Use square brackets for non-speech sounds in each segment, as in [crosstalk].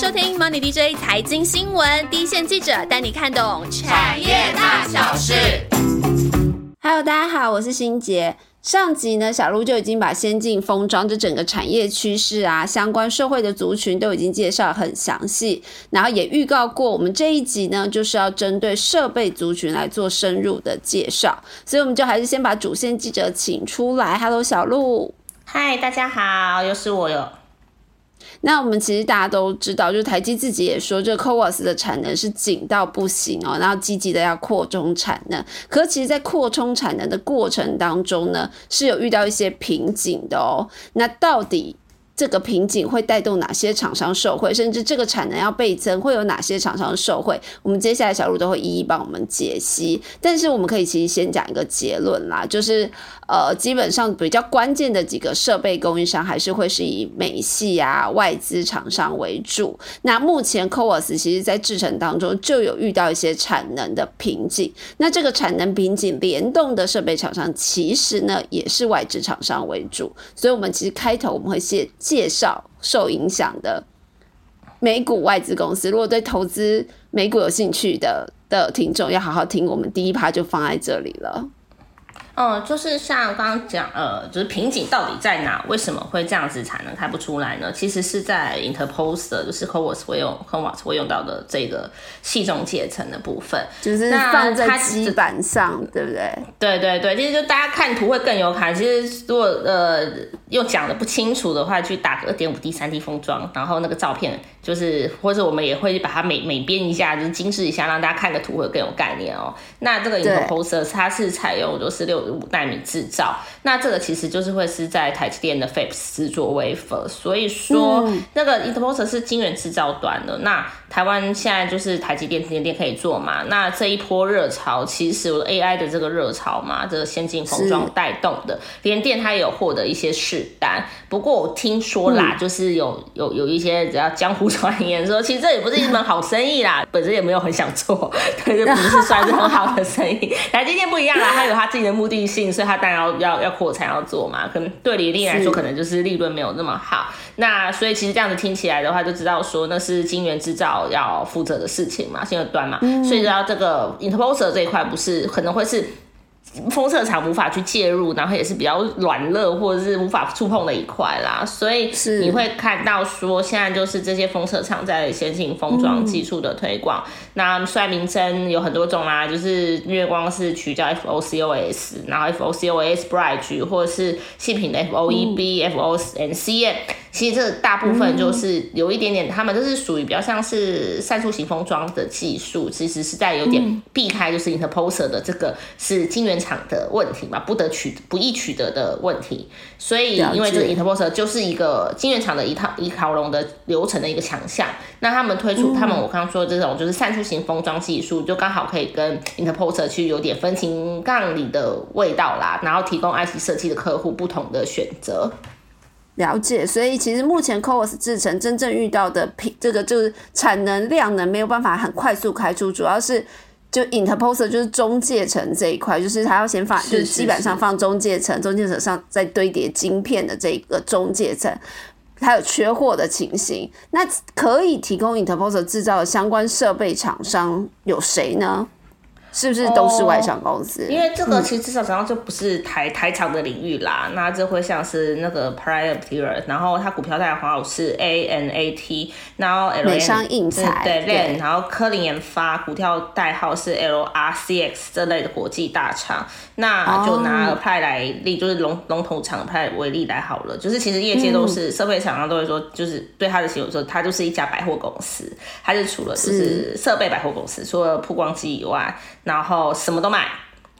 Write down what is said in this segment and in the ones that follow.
收听 Money DJ 财经新闻，第一线记者带你看懂产业大小事。Hello，大家好，我是心杰。上集呢，小鹿就已经把先进封装这整个产业趋势啊，相关社会的族群都已经介绍很详细，然后也预告过，我们这一集呢就是要针对设备族群来做深入的介绍，所以我们就还是先把主线记者请出来。Hello，小鹿。嗨，大家好，又是我哟。那我们其实大家都知道，就是台积自己也说，这 CoWoS 的产能是紧到不行哦，然后积极的要扩充产能。可其实，在扩充产能的过程当中呢，是有遇到一些瓶颈的哦。那到底？这个瓶颈会带动哪些厂商受惠，甚至这个产能要倍增，会有哪些厂商受惠？我们接下来小鹿都会一一帮我们解析。但是我们可以其实先讲一个结论啦，就是呃，基本上比较关键的几个设备供应商还是会是以美系啊外资厂商为主。那目前 CoWoS 其实在制程当中就有遇到一些产能的瓶颈。那这个产能瓶颈联动的设备厂商，其实呢也是外资厂商为主。所以，我们其实开头我们会先。介绍受影响的美股外资公司，如果对投资美股有兴趣的的听众，要好好听，我们第一趴就放在这里了。嗯，就是像刚刚讲，呃，就是瓶颈到底在哪？为什么会这样子才能开不出来呢？其实是在 interposer，就是 CoWoS 会用 CoWoS 会用到的这个系中阶层的部分，就是放在基板上，对不对？对对对，其实就大家看图会更有感。其实如果呃又讲的不清楚的话，去打个二点五 D、三 D 封装，然后那个照片就是，或者我们也会把它美美编一下，就是精致一下，让大家看个图会更有概念哦。那这个 interposer 它是采用就是六。五纳米制造，那这个其实就是会是在台积电的 FAPS 制作 wafer，所以说那个 interposer 是晶圆制造端的。那台湾现在就是台积电、联电可以做嘛？那这一波热潮其实 AI 的这个热潮嘛，这个先进封装带动的，联电它也有获得一些试单。不过我听说啦，就是有有有一些只要江湖 [laughs] 传言说，其实这也不是一门好生意啦，本身也没有很想做，对，这不是算是很好的生意。台积电不一样啦，它有它自己的目的。性，所以他当然要要要扩产要做嘛，可能对李丽来说，可能就是利润没有那么好。那所以其实这样子听起来的话，就知道说那是金源制造要负责的事情嘛，晶圆端嘛。所以知道这个 interposer 这一块不是可能会是。封测厂无法去介入，然后也是比较软弱或者是无法触碰的一块啦，所以你会看到说现在就是这些封测厂在先进封装技术的推广。那虽然名称有很多种啦，就是月光是取叫 FOCOS，然后 FOCOS Bridge 或者是细品的 FOEB、FONCM。其实这大部分就是有一点点，他们就是属于比较像是散出型封装的技术，其实是在有点避开就是 interposer 的这个是晶圆厂的问题嘛，不得取不易取得的问题。所以因为这个 interposer 就是一个晶圆厂的一套一条龙的流程的一个强项，那他们推出他们我刚刚说的这种就是散出型封装技术，就刚好可以跟 interposer 去有点分庭杠里的味道啦，然后提供 IC 设计的客户不同的选择。了解，所以其实目前 CoWoS 制成真正遇到的品，这个就是产能量能没有办法很快速开出，主要是就 interposer 就是中介层这一块，就是它要先放，就是基本上放中介层，中介层上再堆叠晶片的这个中介层，还有缺货的情形。那可以提供 interposer 制造的相关设备厂商有谁呢？是不是都是外商公司？因为这个其实至少讲到就不是台台厂的领域啦。那这会像是那个 Prior，然后它股票代号是 A N A T，然后 L 美商印材对，然后科林研发股票代号是 L R C X 这类的国际大厂。那就拿派来例，就是龙龙头厂派为例来好了。就是其实业界都是设备厂商都会说，就是对它的形容说，它就是一家百货公司。它就除了就是设备百货公司，除了曝光机以外。然后什么都买。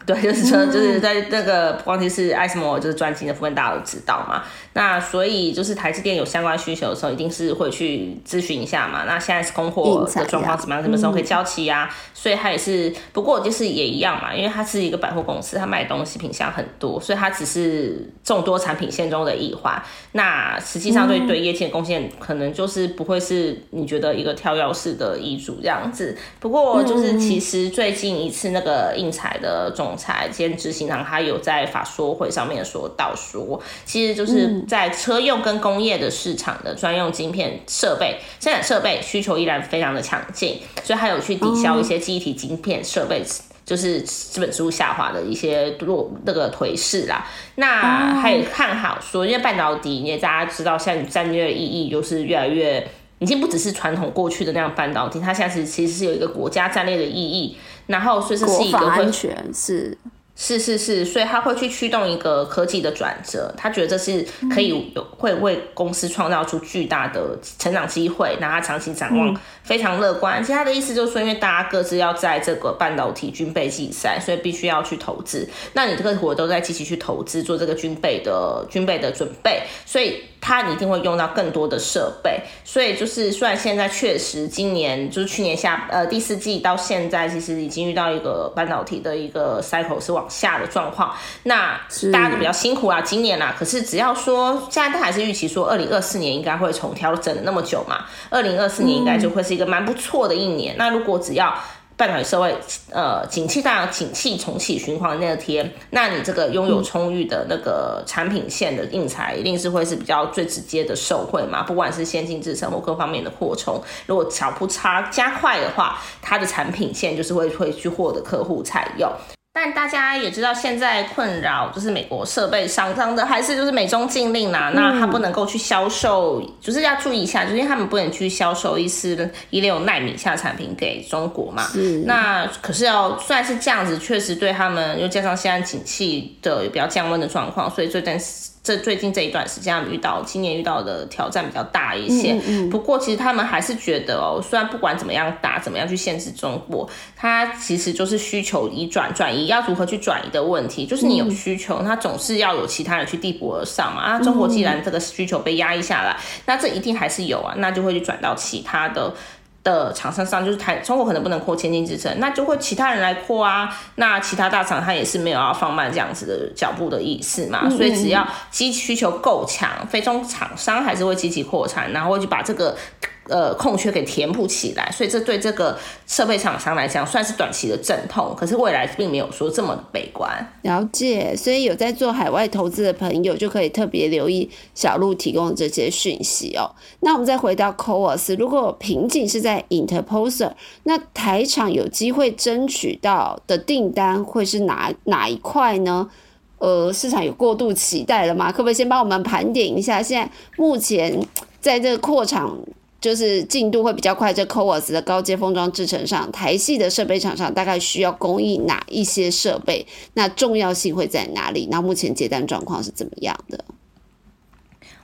对，就是说，就是在那个光机是爱斯摩，就是专精的部分，大家都知道嘛。那所以就是台积电有相关需求的时候，一定是会去咨询一下嘛。那现在是供货的状况怎么样？什么时候可以交期啊？所以它也是，不过就是也一样嘛，因为它是一个百货公司，它卖东西品相很多，所以它只是众多产品线中的一环。那实际上对对业绩的贡献，可能就是不会是你觉得一个跳跃式的遗嘱这样子。不过就是其实最近一次那个印彩的总裁兼执行长，他有在法说会上面说到说，其实就是在车用跟工业的市场的专用晶片设备生产设备需求依然非常的强劲，所以他有去抵消一些记忆体晶片设备。就是资本收入下滑的一些落那个颓势啦，那还有看好说，因为半导体，因为大家知道，现在战略意义就是越来越，已经不只是传统过去的那样半导体，它现在其实其实是有一个国家战略的意义，然后所以这是一个安全是。是是是，所以他会去驱动一个科技的转折，他觉得这是可以有会为公司创造出巨大的成长机会，那他长期展望非常乐观。其实他的意思就是说，因为大家各自要在这个半导体军备竞赛，所以必须要去投资。那你这个我都在积极去投资做这个军备的军备的准备，所以。它一定会用到更多的设备，所以就是虽然现在确实今年就是去年下呃第四季到现在，其实已经遇到一个半导体的一个 cycle 是往下的状况，那大家都比较辛苦啊，今年啊，可是只要说现在都还是预期说二零二四年应该会重调整了那么久嘛，二零二四年应该就会是一个蛮不错的一年。那如果只要半导体社会，呃，景气大景气重启循环那天，那你这个拥有充裕的那个产品线的硬材，一定是会是比较最直接的受惠嘛？不管是先进制程或各方面的扩充，如果小步差加快的话，它的产品线就是会会去获得客户采用。但大家也知道，现在困扰就是美国设备商商的，还是就是美中禁令啦。那他不能够去销售，就是要注意一下，就是因为他们不能去销售一丝一六纳米下产品给中国嘛。那可是要虽然是这样子，确实对他们又加上现在景气的比较降温的状况，所以这段这最近这一段时间遇到今年遇到的挑战比较大一些。不过其实他们还是觉得哦，虽然不管怎么样打，怎么样去限制中国，它其实就是需求移转转移要如何去转移的问题。就是你有需求，它总是要有其他人去递补而上嘛。啊，中国既然这个需求被压抑下来，那这一定还是有啊，那就会去转到其他的。的厂商上就是台中国可能不能扩千金之城，那就会其他人来扩啊。那其他大厂它也是没有要放慢这样子的脚步的意思嘛。所以只要机需求够强，非中厂商还是会积极扩产，然后就把这个。呃，空缺给填补起来，所以这对这个设备厂商来讲算是短期的阵痛，可是未来并没有说这么悲观。了解，所以有在做海外投资的朋友就可以特别留意小鹿提供的这些讯息哦。那我们再回到 c o a s 如果瓶颈是在 Interposer，那台厂有机会争取到的订单会是哪哪一块呢？呃，市场有过度期待了吗？可不可以先帮我们盘点一下，现在目前在这个扩厂？就是进度会比较快，在 c o a s 的高阶封装制成上，台系的设备厂商大概需要供应哪一些设备？那重要性会在哪里？那目前接单状况是怎么样的？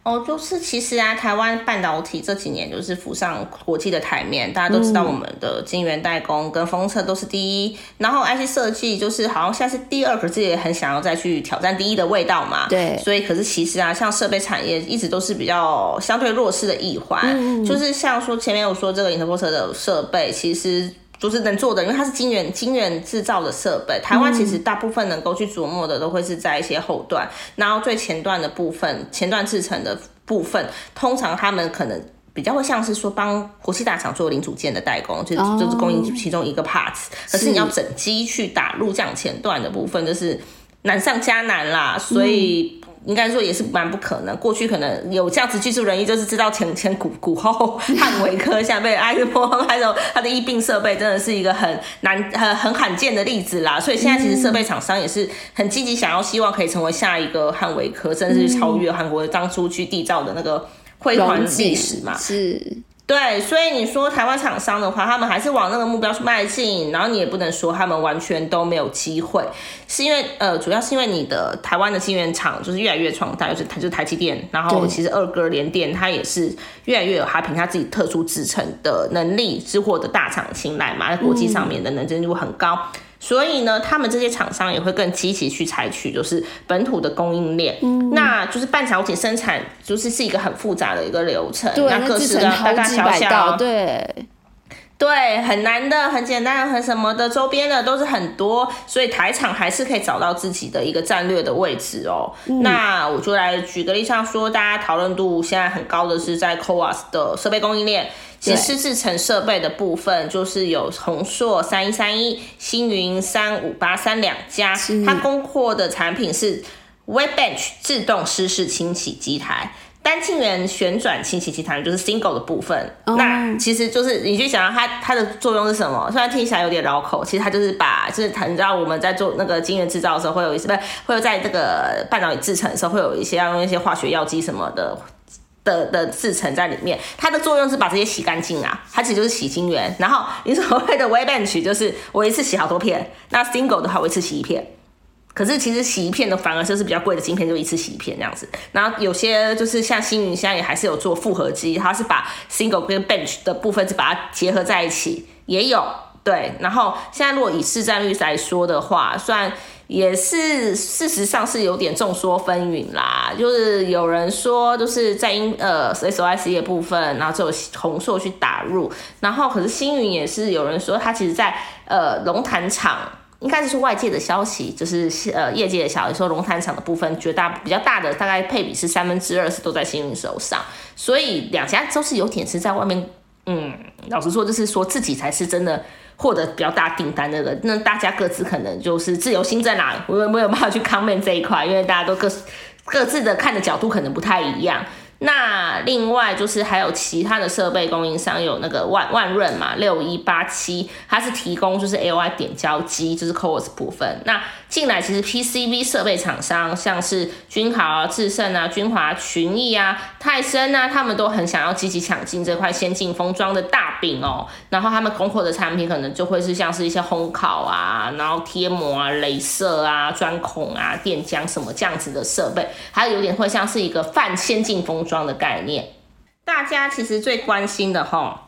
哦，就是其实啊，台湾半导体这几年就是浮上国际的台面，大家都知道我们的晶圆代工跟封测都是第一，然后 IC 设计就是好像现在是第二，可是也很想要再去挑战第一的味道嘛。对，所以可是其实啊，像设备产业一直都是比较相对弱势的一环，就是像说前面有说这个 Interposer 的设备，其实。就是能做的，因为它是晶圆晶圆制造的设备。台湾其实大部分能够去琢磨的，都会是在一些后段，然后最前段的部分，前段制成的部分，通常他们可能比较会像是说帮国际大厂做零组件的代工，就就是供应其中一个 parts。可是你要整机去打入这样前段的部分，就是难上加难啦，所以。应该说也是蛮不可能。过去可能有这样子技术人员，就是知道前前古古后汉维科，像被埃克波，还有它的疫病设备，真的是一个很难、很 [laughs] 很罕见的例子啦。所以现在其实设备厂商也是很积极，想要希望可以成为下一个汉维科，甚至是超越韩国当初去缔造的那个辉煌历史嘛。是。对，所以你说台湾厂商的话，他们还是往那个目标去迈进，然后你也不能说他们完全都没有机会，是因为呃，主要是因为你的台湾的晶圆厂就是越来越壮大，就是台就是台积电，然后其实二哥联电它也是越来越有它凭它自己特殊制成的能力，是获得大厂青睐嘛，在国际上面的能见度很高。所以呢，他们这些厂商也会更积极去采取，就是本土的供应链，那就是半导体生产，就是是一个很复杂的一个流程，那各式的大大小小，对，对，很难的，很简单，很什么的，周边的都是很多，所以台厂还是可以找到自己的一个战略的位置哦。那我就来举个例，像说大家讨论度现在很高的是在 CoWAS 的设备供应链。其实制成设备的部分就是有宏硕三一三一、星云三五八三两家，它供货的产品是 Webbench 自动湿式清洗机台。单晶圆旋转清洗机台就是 single 的部分，那其实就是你去想它它的作用是什么？虽然听起来有点绕口，其实它就是把就是你知道我们在做那个晶圆制造的时候，会有一些不是会有在这个半导体制成的时候，会有一些要用一些化学药剂什么的的的制成在里面。它的作用是把这些洗干净啊，它其实就是洗晶圆。然后你所谓的 w bench 就是我一次洗好多片，那 single 的话我一次洗一片。可是其实洗一片的反而就是比较贵的晶片，就一次洗一片这样子。然后有些就是像星云现在也还是有做复合机，它是把 single 跟 bench 的部分是把它结合在一起，也有对。然后现在如果以市占率来说的话，算然也是事实上是有点众说纷纭啦。就是有人说就是在英呃 SOIC 的部分，然后就有红硕去打入，然后可是星云也是有人说他其实在呃龙潭厂。应该是外界的消息，就是呃业界的消息说，龙潭厂的部分绝大比较大的大概配比是三分之二是都在星云手上，所以两家都是有点是在外面，嗯，老实说就是说自己才是真的获得比较大订单的人，那大家各自可能就是自由心在哪，我没有办法去 comment 这一块，因为大家都各各自的看的角度可能不太一样。那另外就是还有其他的设备供应商，有那个万万润嘛，六一八七，它是提供就是 A Y 点胶机，就是 CoWoS 部分。那进来其实 P C B 设备厂商，像是君豪啊、智胜啊、君华、群益啊、泰森啊，他们都很想要积极抢进这块先进封装的大饼哦。然后他们供货的产品可能就会是像是一些烘烤啊，然后贴膜啊、镭射啊、钻孔啊、电浆什么这样子的设备，还有有点会像是一个泛先进封装的概念。大家其实最关心的哈。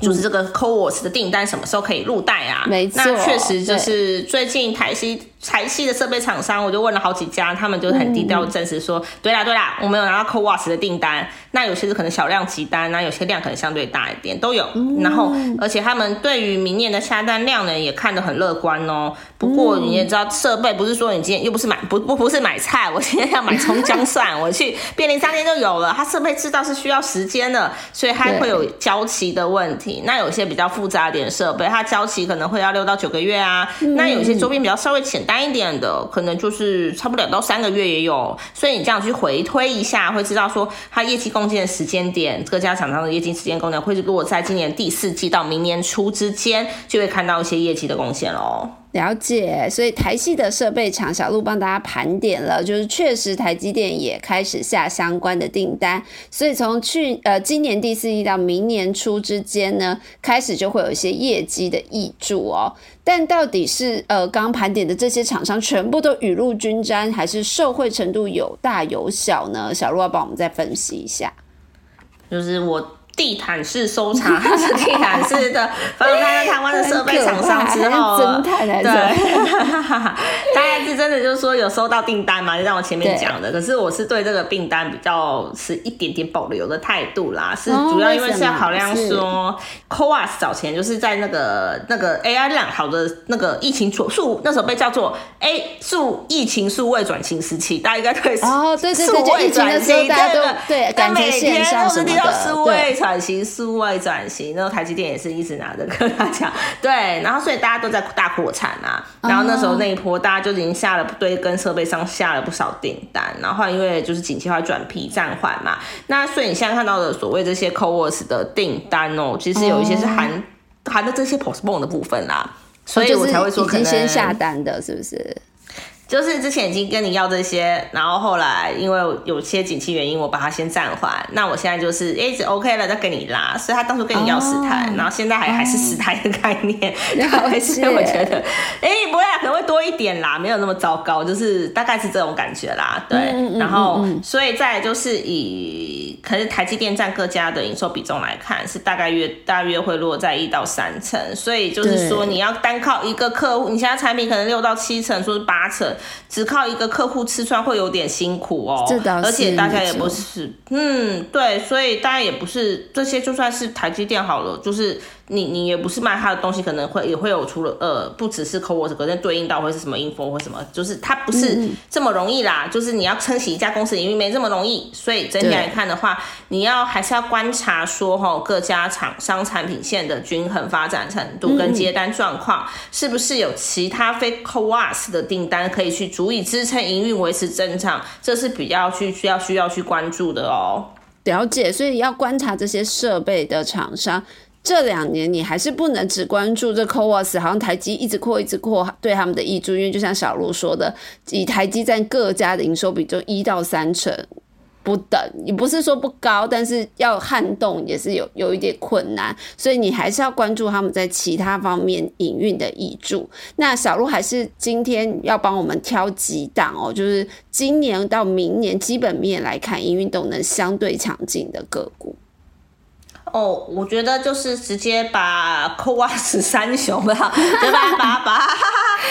就是这个 CoWoS 的订单什么时候可以入袋啊？没错，那确实就是最近台西台系的设备厂商，我就问了好几家，他们就很低调证实说，对啦对啦，我们有拿到 CoWAS 的订单。那有些是可能小量急单，那有些量可能相对大一点，都有。然后而且他们对于明年的下单量呢，也看得很乐观哦。不过你也知道，设备不是说你今天又不是买不不不是买菜，我今天要买葱姜蒜，我去便利商店就有了。它设备制造是需要时间的，所以它会有交期的问题。那有些比较复杂点设备，它交期可能会要六到九个月啊。那有些周边比较稍微简单一点的，可能就是差不了到三个月也有。所以你这样去回推一下，会知道说它业绩贡献的时间点，各家厂商的业绩时间功能会是如果在今年第四季到明年初之间，就会看到一些业绩的贡献喽。了解，所以台系的设备厂小鹿帮大家盘点了，就是确实台积电也开始下相关的订单，所以从去呃今年第四季到明年初之间呢，开始就会有一些业绩的益助哦。但到底是呃刚盘点的这些厂商全部都雨露均沾，还是受惠程度有大有小呢？小鹿要帮我们再分析一下，就是我。地毯式搜查，[laughs] 它是地毯式的，放在台湾的设备厂商之后，[laughs] 对，[laughs] 大概是真的，就是说有收到订单嘛，就像我前面讲的。可是我是对这个订单比较是一点点保留的态度啦，是主要因为是要考量说 c o a s 早前就是在那个那个 AI 量好的那个疫情数那时候被叫做 A 数疫情数位转型时期，大家应该对哦，对对对，就疫情的时候大家都对，感觉线上什么的，对。转型数位转型，然后台积电也是一直拿着跟他讲，对，然后所以大家都在大扩产啊，然后那时候那一波大家就已经下了堆跟设备商下了不少订单，然后因为就是景气化转批暂缓嘛，那所以你现在看到的所谓这些 CoWoS 的订单哦，其实有一些是含含的这些 Postpone 的部分啦，所以我才会说可能先下单的，是不是？就是之前已经跟你要这些，然后后来因为有些景气原因，我把它先暂缓。那我现在就是一直 OK 了，再跟你拉。所以他当初跟你要十台，然后现在还还是十台的概念。[laughs] 还是我觉得，哎，不会可能会多一点啦，没有那么糟糕，就是大概是这种感觉啦。对，然后所以再就是以可是台积电占各家的营收比重来看，是大概约大约会落在一到三成。所以就是说，你要单靠一个客户，你现在产品可能六到七成，说是八成。只靠一个客户吃穿会有点辛苦哦，而且大家也不是，嗯，对，所以大家也不是这些，就算是台积电好了，就是你你也不是卖他的东西，可能会也会有除了呃，不只是 co work，可能对应到会是什么 info 或什么，就是它不是这么容易啦。就是你要撑起一家公司，因为没这么容易。所以整体来看的话，你要还是要观察说哈，各家厂商产品线的均衡发展程度跟接单状况，是不是有其他非 co work 的订单可以去足以支撑营运维持增长，这是比较去需要需要去关注的哦。了解，所以要观察这些设备的厂商。这两年你还是不能只关注这 c o w a 好像台积一直扩一直扩对他们的益助，因为就像小鹿说的，以台积占各家的营收比就一到三成不等，也不是说不高，但是要撼动也是有有一点困难，所以你还是要关注他们在其他方面营运的益助。那小鹿还是今天要帮我们挑几档哦，就是今年到明年基本面来看，营运动能相对强劲的个股。哦，我觉得就是直接把 [laughs] 扣袜子三雄吧，[laughs] 对吧？把把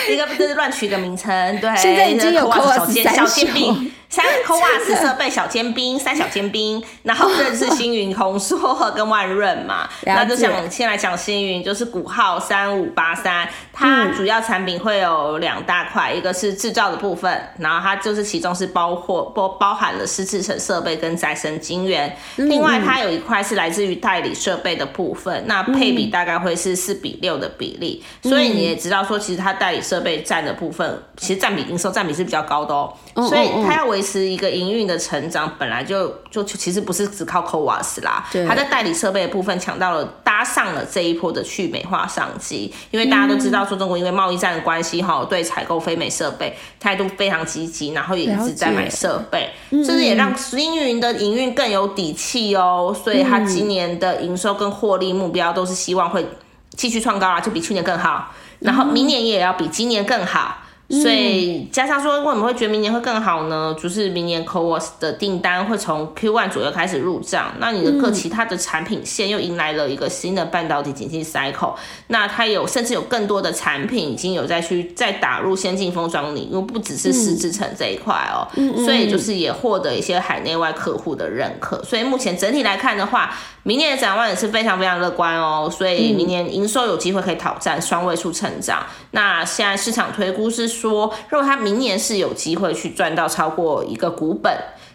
一个就是乱取一个名称，对，现在已经有科瓦斯小煎饼。三 o a s 设备小尖兵，三小尖兵，然后认识星云、红硕跟万润嘛，[laughs] 那就想先来讲星云，就是股号三五八三，它主要产品会有两大块，一个是制造的部分，然后它就是其中是包括包包含了湿制成设备跟再生晶圆，另外它有一块是来自于代理设备的部分，那配比大概会是四比六的比例，所以你也知道说，其实它代理设备占的部分，其实占比营收占比是比较高的哦，所以它要维持一个营运的成长，本来就就其实不是只靠 o a s 啦，它在代理设备的部分抢到了搭上了这一波的去美化商机，因为大家都知道说中国因为贸易战的关系哈，对采购非美设备态度非常积极，然后也一直在买设备，甚至也让星云的营运更有底气哦，所以它今年的营收跟获利目标都是希望会继续创高啊，就比去年更好，然后明年也要比今年更好。所以加上说，为什么会觉得明年会更好呢？就是明年 c o w a s 的订单会从 Q one 左右开始入账，那你的各其他的产品线又迎来了一个新的半导体景气 cycle，那它有甚至有更多的产品已经有在去再打入先进封装里，因为不只是湿制成这一块哦，所以就是也获得一些海内外客户的认可。所以目前整体来看的话，明年的展望也是非常非常乐观哦。所以明年营收有机会可以挑战双位数成长。那现在市场推估是。说，如果它明年是有机会去赚到超过一个股本，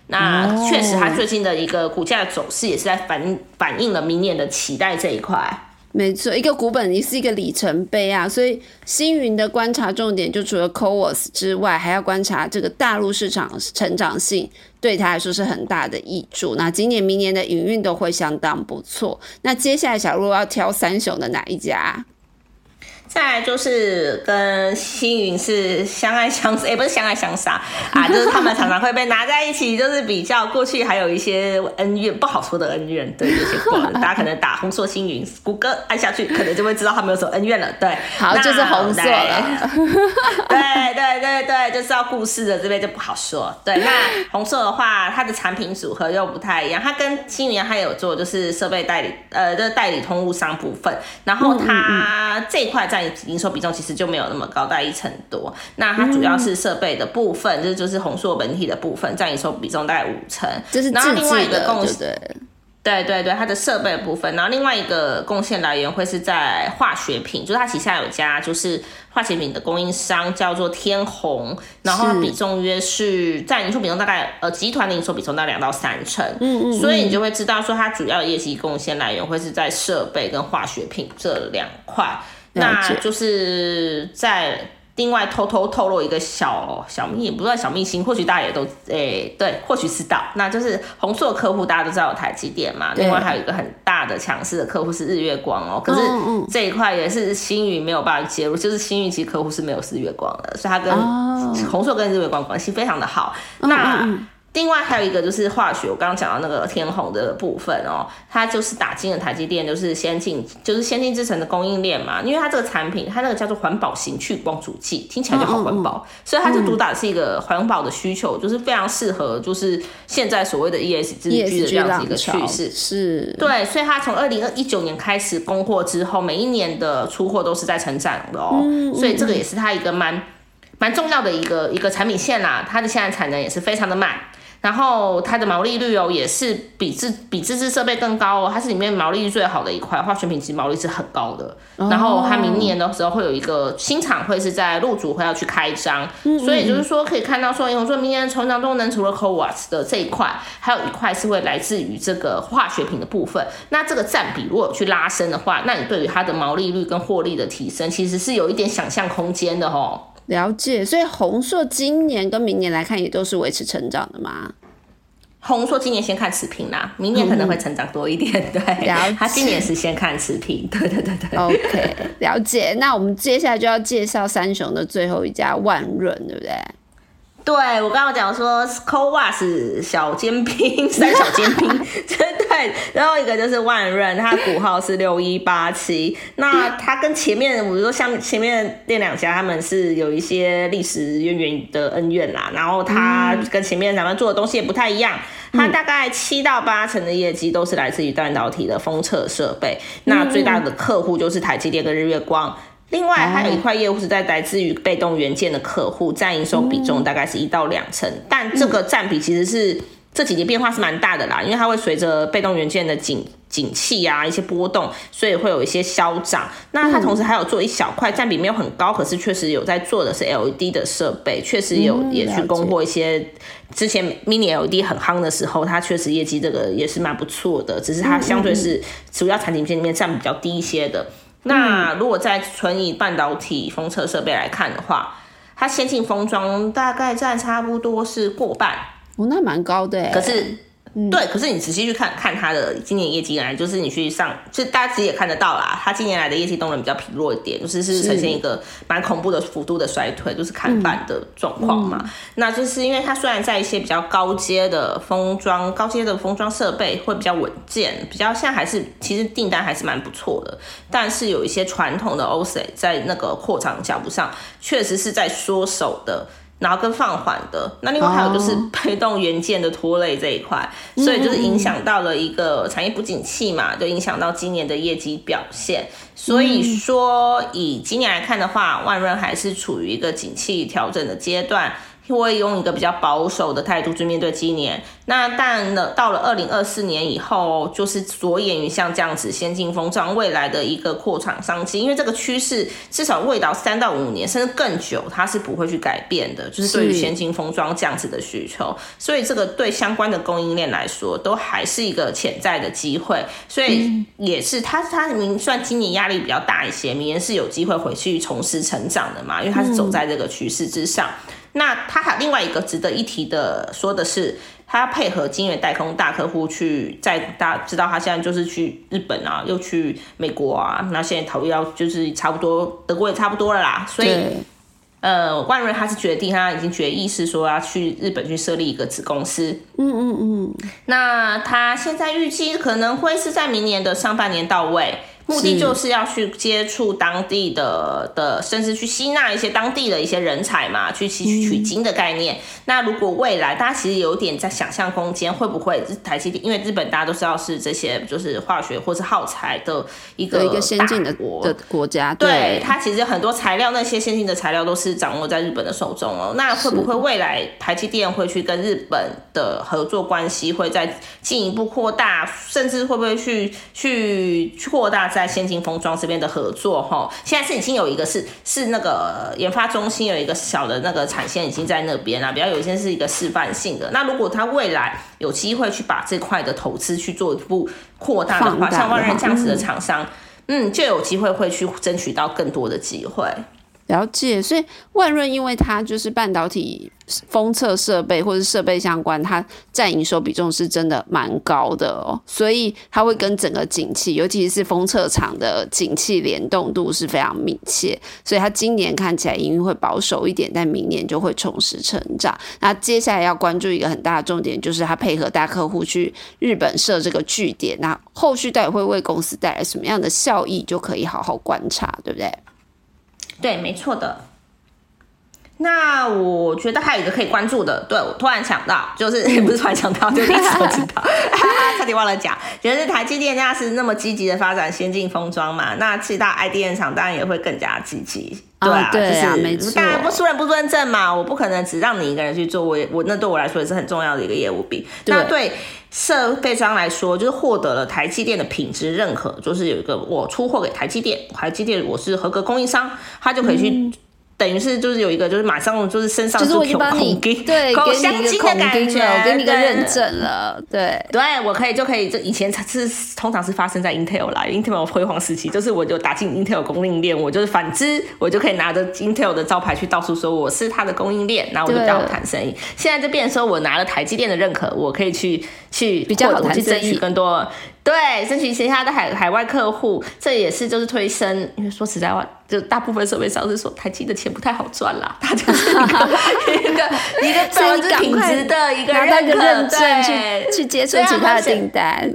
那确实它最近的一个股价走势也是在反反映了明年的期待这一块。没错，一个股本也是一个里程碑啊。所以星云的观察重点就除了 c o w a s 之外，还要观察这个大陆市场成长性对他来说是很大的益处。那今年、明年的营运都会相当不错。那接下来小鹿要挑三雄的哪一家？再来就是跟星云是相爱相杀，也不是相爱相杀啊，[laughs] 就是他们常常会被拿在一起，就是比较过去还有一些恩怨不好说的恩怨，对，有些 [laughs] 大家可能打红色星云，谷歌按下去，可能就会知道他们有什么恩怨了。对，好，就是红色了。对对对对，就知道故事的这边就不好说。对，[laughs] 那红色的话，它的产品组合又不太一样，它跟星云还有做就是设备代理，呃，就是代理通路商部分，然后它这块在。营收比重其实就没有那么高，大概一成多。那它主要是设备的部分，就是就是红硕本体的部分，占营收比重大概五成。然后另外一个贡献，对对对，它的设备部分。然后另外一个贡献来源会是在化学品，就是它旗下有家就是化学品的供应商叫做天虹，然后比重约是占营收比重大概呃集团的营收比重大概两到三成。嗯嗯。所以你就会知道说它主要的业绩贡献来源会是在设备跟化学品这两块。那就是在另外偷偷透露一个小小秘，也不算小秘辛，或许大家也都诶对，或许知道，那就是红硕客户大家都知道有台积电嘛，另外还有一个很大的强势的客户是日月光哦，可是这一块也是星宇没有办法介入，就是星宇其实客户是没有日月光的，所以他跟红硕跟日月光关系非常的好，那。另外还有一个就是化学，我刚刚讲到那个天虹的部分哦，它就是打进了台积电，就是先进，就是先进制程的供应链嘛。因为它这个产品，它那个叫做环保型去光阻剂，听起来就好环保，所以它就主打是一个环保的需求，就是非常适合，就是现在所谓的 ESG 的这样子一个趋势。是，对，所以它从二零二一九年开始供货之后，每一年的出货都是在成长的哦，所以这个也是它一个蛮蛮重要的一个一个产品线啦。它的现在产能也是非常的满。然后它的毛利率哦，也是比自比自制设备更高哦，它是里面毛利率最好的一块，化学品其实毛利是很高的。然后它明年的时候会有一个新厂会是在陆主会要去开张，所以就是说可以看到说，因为说明年的成长动能除了 c o w a s 的这一块，还有一块是会来自于这个化学品的部分。那这个占比如果去拉升的话，那你对于它的毛利率跟获利的提升，其实是有一点想象空间的哦。了解，所以红硕今年跟明年来看也都是维持成长的嘛？红硕今年先看持平啦，明年可能会成长多一点。对，他今年是先看持平。对对对对。OK，了解。那我们接下来就要介绍三雄的最后一家万润，对不对？对我刚刚讲说 c o w a s 小尖兵，[laughs] 三小尖兵，对，然后一个就是万润，它股号是六一八七。[laughs] 那它跟前面，我说像前面那两家，他们是有一些历史渊源的恩怨啦。然后它跟前面咱们做的东西也不太一样，它大概七到八成的业绩都是来自于半导体的封测设备。那最大的客户就是台积电跟日月光。另外还有一块业务是在来自于被动元件的客户，占营收比重大概是一到两成，但这个占比其实是这几年变化是蛮大的啦，因为它会随着被动元件的景景气啊一些波动，所以会有一些消涨。那它同时还有做一小块占比没有很高，可是确实有在做的是 LED 的设备，确实有也去供货一些之前 Mini LED 很夯的时候，它确实业绩这个也是蛮不错的，只是它相对是主要产品线里面占比比较低一些的。那如果在纯以半导体封测设备来看的话，它先进封装大概占差不多是过半，哦，那蛮高的，可是。对，可是你仔细去看看它的今年业绩来，就是你去上，就大家其实也看得到啦，它今年来的业绩动能比较疲弱一点，就是是呈现一个蛮恐怖的幅度的衰退，就是看板的状况嘛。那就是因为它虽然在一些比较高阶的封装、高阶的封装设备会比较稳健，比较现在还是其实订单还是蛮不错的，但是有一些传统的 OC 在那个扩张脚步上，确实是在缩手的。然后跟放缓的，那另外还有就是 [laughs] 被动元件的拖累这一块，所以就是影响到了一个产业不景气嘛，就影响到今年的业绩表现。所以说以今年来看的话，万润还是处于一个景气调整的阶段。会用一个比较保守的态度去面对今年，那但呢，到了二零二四年以后，就是着眼于像这样子先进封装未来的一个扩产商机，因为这个趋势至少未到三到五年甚至更久，它是不会去改变的，就是对于先进封装这样子的需求，所以这个对相关的供应链来说，都还是一个潜在的机会，所以也是它它明算今年压力比较大一些，明年是有机会回去重拾成长的嘛，因为它是走在这个趋势之上。那他还有另外一个值得一提的，说的是，它配合金源代工大客户去，在大家知道他现在就是去日本啊，又去美国啊，那现在讨论要就是差不多，德国也差不多了啦，所以，呃，万润他是决定，他已经决议是说要去日本去设立一个子公司，嗯嗯嗯，那他现在预计可能会是在明年的上半年到位。目的就是要去接触当地的的，甚至去吸纳一些当地的一些人才嘛，去吸取取经的概念。那如果未来大家其实有点在想象空间，会不会台积电？因为日本大家都知道是这些就是化学或是耗材的一个一个先进的国的国家，对它其实很多材料那些先进的材料都是掌握在日本的手中哦。那会不会未来台积电会去跟日本的合作关系会再进一步扩大，甚至会不会去去扩大？在先进封装这边的合作哈，现在是已经有一个是是那个研发中心有一个小的那个产线已经在那边了，比较有一些是一个示范性的。那如果他未来有机会去把这块的投资去做一步扩大的话，像万润这样子的厂商，嗯，就有机会会去争取到更多的机会。了解，所以万润因为它就是半导体封测设备或者设备相关，它占营收比重是真的蛮高的哦，所以它会跟整个景气，尤其是封测厂的景气联动度是非常密切，所以它今年看起来营运会保守一点，但明年就会重拾成长。那接下来要关注一个很大的重点，就是它配合大客户去日本设这个据点，那后续到底会为公司带来什么样的效益，就可以好好观察，对不对？对，没错的。那我觉得还有一个可以关注的，对我突然想到，就是 [laughs] 不是突然想到，就一直都知道，[laughs] [laughs] 差点忘了讲，就是台积电家是那么积极的发展先进封装嘛，那其他 IDM 厂当然也会更加积极。对啊，对啊，没错。当然不输人不尊正嘛，我不可能只让你一个人去做，我我那对我来说也是很重要的一个业务比。那对设备商来说，就是获得了台积电的品质认可，就是有一个我出货给台积电，台积电我是合格供应商，他就可以去。等于是就是有一个就是马上就是身上就是我已经帮你对 [laughs] 给你一个孔钉了，我给你一个认证了，对对，我可以就可以，这以前是通常是发生在 Intel 啦，Intel 辉煌时期，就是我就打进 Intel 供应链，我就是反之，我就可以拿着 Intel 的招牌去到处说我是它的供应链，然后我就比较好谈生意。现在就变成说我拿了台积电的认可，我可以去去比较好谈争取更多。对，争取其他的海海外客户，这也是就是推升。因为说实在话，就大部分设备商是说台积的钱不太好赚啦，他就是一个一个一个百分之品质的一个认证，去去接触其他的订单。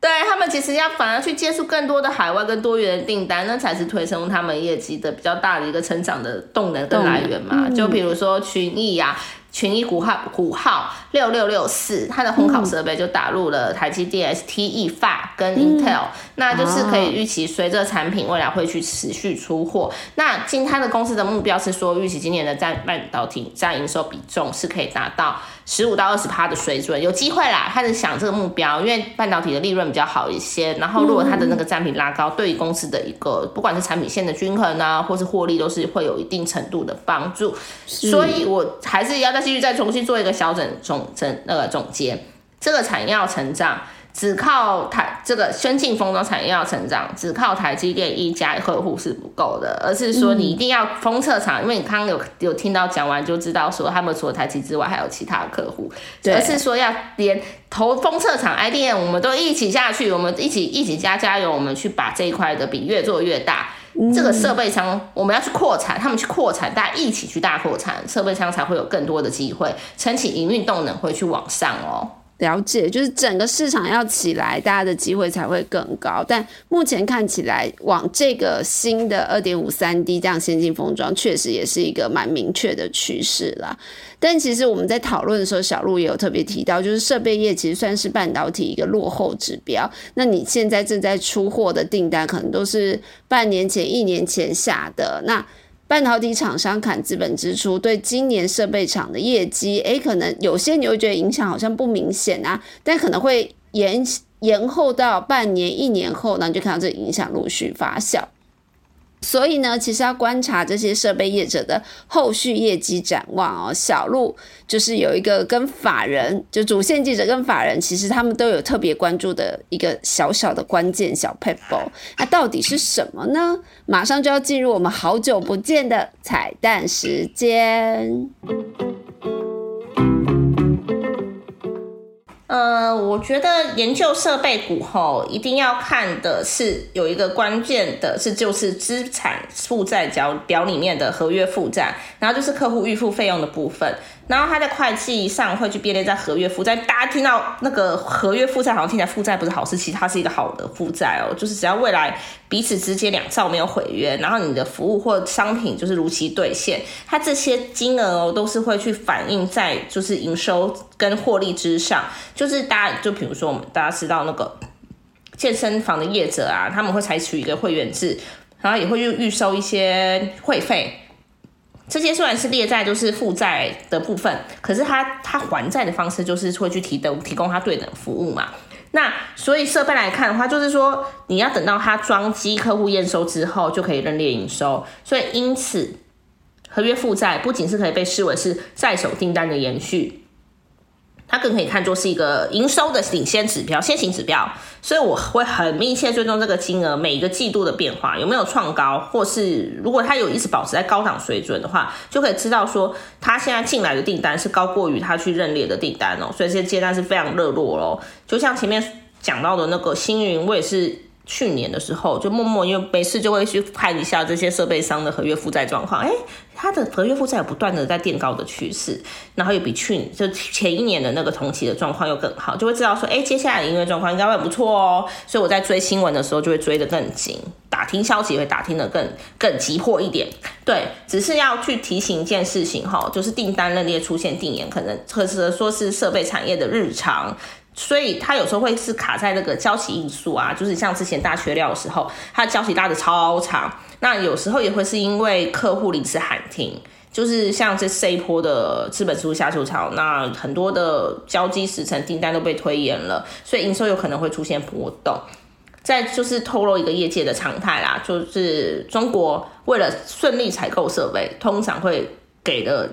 对他们其实要反而去接触更多的海外跟多元的订单，那才是推升他们业绩的比较大的一个成长的动能跟来源嘛。就比如说群益呀。群益股号股号六六六四，它的烘烤设备就打入了台积电、STE、发跟 Intel，那就是可以预期随着产品未来会去持续出货。那今它的公司的目标是说，预期今年的占半导体占营收比重是可以达到十五到二十趴的水准，有机会啦。他是想这个目标，因为半导体的利润比较好一些，然后如果它的那个占比拉高，对于公司的一个不管是产品线的均衡啊，或是获利，都是会有一定程度的帮助。所以我还是要再。继续再重新做一个小整总整那个总结，这个产业要成长，只靠台这个先进封装产业要成长，只靠台积电一家客户是不够的，而是说你一定要封测厂，因为你刚刚有有听到讲完就知道说他们除了台积之外还有其他客户，而是说要连投封测厂 IDM 我们都一起下去，我们一起一起加加油，我们去把这一块的比越做越大。这个设备商我们要去扩产，他们去扩产，大家一起去大扩产，设备商才会有更多的机会，撑起营运动能会去往上哦。了解，就是整个市场要起来，大家的机会才会更高。但目前看起来，往这个新的二点五三 D 这样先进封装，确实也是一个蛮明确的趋势啦。但其实我们在讨论的时候，小鹿也有特别提到，就是设备业其实算是半导体一个落后指标。那你现在正在出货的订单，可能都是半年前、一年前下的那。半导体厂商砍资本支出，对今年设备厂的业绩，诶，可能有些你会觉得影响好像不明显啊，但可能会延延后到半年、一年后，那你就看到这影响陆续发酵。所以呢，其实要观察这些设备业者的后续业绩展望哦。小路就是有一个跟法人，就主线记者跟法人，其实他们都有特别关注的一个小小的关键小 paper，那到底是什么呢？马上就要进入我们好久不见的彩蛋时间。呃，我觉得研究设备股吼一定要看的是有一个关键的是，就是资产负债表表里面的合约负债，然后就是客户预付费用的部分。然后他在会计上会去编列在合约负债，大家听到那个合约负债好像听起来负债不是好事，其实它是一个好的负债哦，就是只要未来彼此之间两兆没有毁约，然后你的服务或商品就是如期兑现，它这些金额哦都是会去反映在就是营收跟获利之上，就是大家就比如说我们大家知道那个健身房的业者啊，他们会采取一个会员制，然后也会预预收一些会费。这些虽然是列债，就是负债的部分，可是他他还债的方式就是会去提等提供他对等服务嘛。那所以设备来看的话，就是说你要等到他装机客户验收之后，就可以认列营收。所以因此，合约负债不仅是可以被视为是在手订单的延续。它更可以看作是一个营收的领先指标、先行指标，所以我会很密切追踪这个金额每一个季度的变化有没有创高，或是如果它有一直保持在高档水准的话，就可以知道说它现在进来的订单是高过于它去认列的订单哦，所以这些接单是非常热络咯。就像前面讲到的那个星云，我也是去年的时候就默默因为没事就会去看一下这些设备商的合约负债状况，哎。它的合约负债有不断的在垫高的趋势，然后又比去就前一年的那个同期的状况又更好，就会知道说，哎，接下来营业状况应该会不错哦。所以我在追新闻的时候就会追得更紧，打听消息会打听的更更急迫一点。对，只是要去提醒一件事情哈，就是订单认列出现定延，可能或者说是设备产业的日常。所以它有时候会是卡在那个交期因素啊，就是像之前大缺料的时候，它交期拉的超长。那有时候也会是因为客户临时喊停，就是像这这一波的资本支出下修潮，那很多的交机时程订单都被推延了，所以营收有可能会出现波动。再就是透露一个业界的常态啦，就是中国为了顺利采购设备，通常会给的。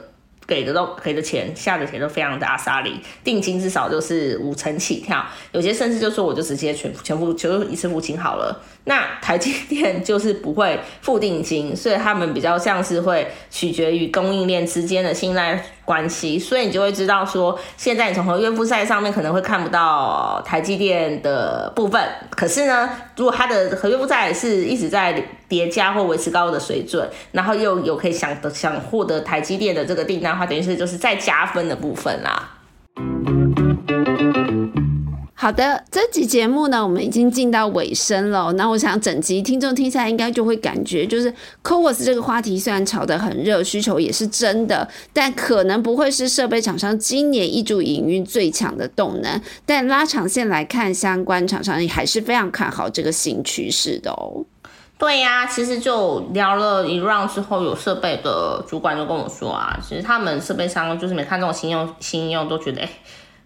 给的都给的钱，下的钱都非常的阿萨里，定金至少就是五成起跳，有些甚至就说我就直接全全部就一次付清好了。那台积电就是不会付定金，所以他们比较像是会取决于供应链之间的信赖关系，所以你就会知道说，现在你从合约负债上面可能会看不到台积电的部分，可是呢，如果它的合约负债是一直在叠加或维持高的水准，然后又有可以想的想获得台积电的这个订单的话，等于是就是再加分的部分啦。好的，这集节目呢，我们已经进到尾声了。那我想整集听众听下来，应该就会感觉，就是 CoWoS 这个话题虽然炒得很热，需求也是真的，但可能不会是设备厂商今年一注营运最强的动能。但拉长线来看，相关厂商也还是非常看好这个新趋势的哦。对呀，其实就聊了一 round 之后，有设备的主管就跟我说啊，其实他们设备商就是没看这种新用新用，都觉得哎。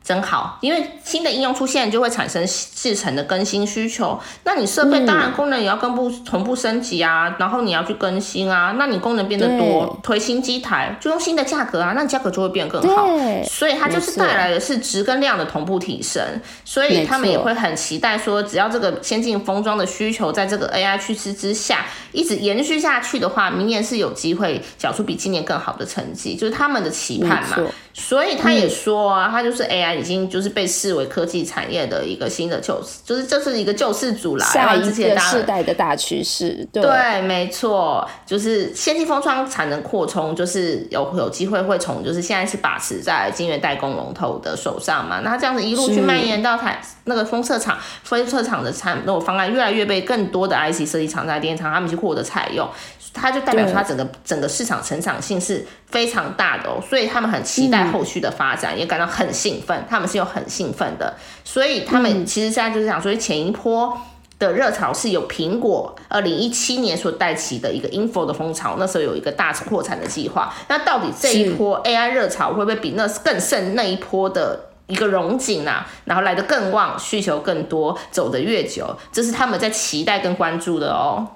真好，因为新的应用出现就会产生制成的更新需求。那你设备当然功能也要跟不同步升级啊，然后你要去更新啊。那你功能变得多，推新机台就用新的价格啊，那价格就会变更好。所以它就是带来的是值跟量的同步提升。所以他们也会很期待说，只要这个先进封装的需求在这个 AI 趋势之下一直延续下去的话，明年是有机会缴出比今年更好的成绩，就是他们的期盼嘛。所以他也说啊，他就是 AI 已经就是被视为科技产业的一个新的救世，就是这是一个救世主啦。下一个世代的大趋势，对，没错，就是先进封装产能扩充，就是有有机会会从就是现在是把持在晶圆代工龙头的手上嘛，那这样子一路去蔓延到台那个封测厂、封测厂的产那种方案越来越被更多的 IC 设计厂在电厂他们去获得采用。它就代表说，它整个整个市场成长性是非常大的哦，所以他们很期待后续的发展，也感到很兴奋。他们是有很兴奋的，所以他们其实现在就是想说，前一波的热潮是由苹果二零一七年所带起的一个 info 的风潮，那时候有一个大扩产的计划。那到底这一波 AI 热潮会不会比那更胜那一波的一个荣景啊？然后来的更旺，需求更多，走得越久，这是他们在期待跟关注的哦。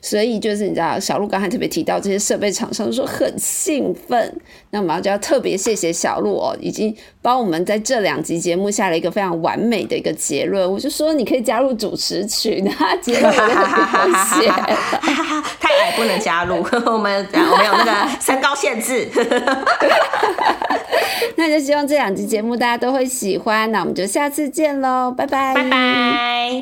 所以就是你知道，小鹿刚才特别提到这些设备厂商说很兴奋，那我们就要特别谢谢小鹿哦，已经帮我们在这两集节目下了一个非常完美的一个结论。我就说你可以加入主持群，那结论很明显，太矮不能加入，我们我们有那个身高限制。那就希望这两集节目大家都会喜欢，那我们就下次见喽，拜拜，拜拜。